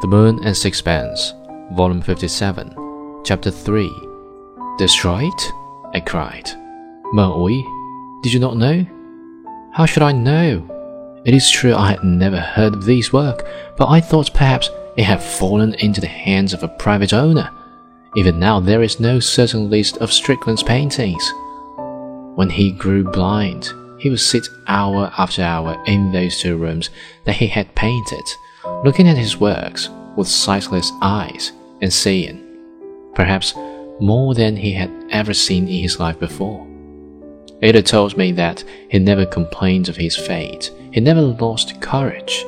The Moon and Sixpence, Volume 57, Chapter 3. Destroyed? I cried. Meng did you not know? How should I know? It is true I had never heard of this work, but I thought perhaps it had fallen into the hands of a private owner. Even now, there is no certain list of Strickland's paintings. When he grew blind, he would sit hour after hour in those two rooms that he had painted, looking at his works with sightless eyes and seeing, perhaps more than he had ever seen in his life before. Ata told me that he never complained of his fate, he never lost courage.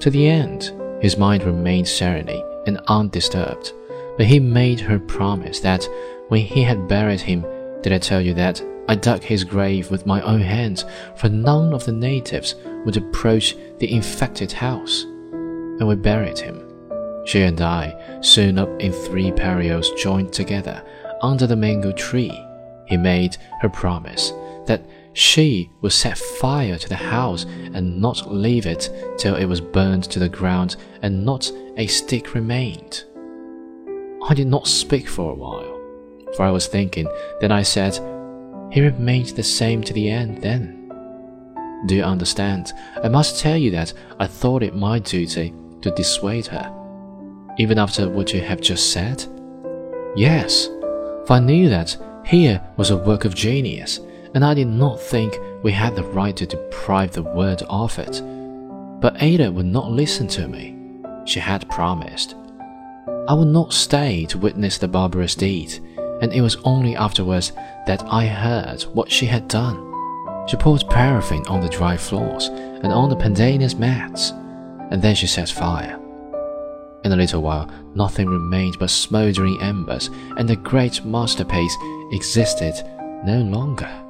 To the end, his mind remained serene and undisturbed, but he made her promise that when he had buried him, did I tell you that I dug his grave with my own hands, for none of the natives would approach the infected house. And we buried him. She and I, sewn up in three pareos joined together under the mango tree. He made her promise that she would set fire to the house and not leave it till it was burned to the ground and not a stick remained. I did not speak for a while, for I was thinking. Then I said, he remained the same to the end then. Do you understand? I must tell you that I thought it my duty to dissuade her, even after what you have just said. Yes, for I knew that here was a work of genius, and I did not think we had the right to deprive the world of it. But Ata would not listen to me. She had promised. I would not stay to witness the barbarous deed, and it was only afterwards that I heard what she had done. She poured paraffin on the dry floors and on the pandanus mats, and then she set fire. In a little while, nothing remained but smoldering embers, and the great masterpiece existed no longer.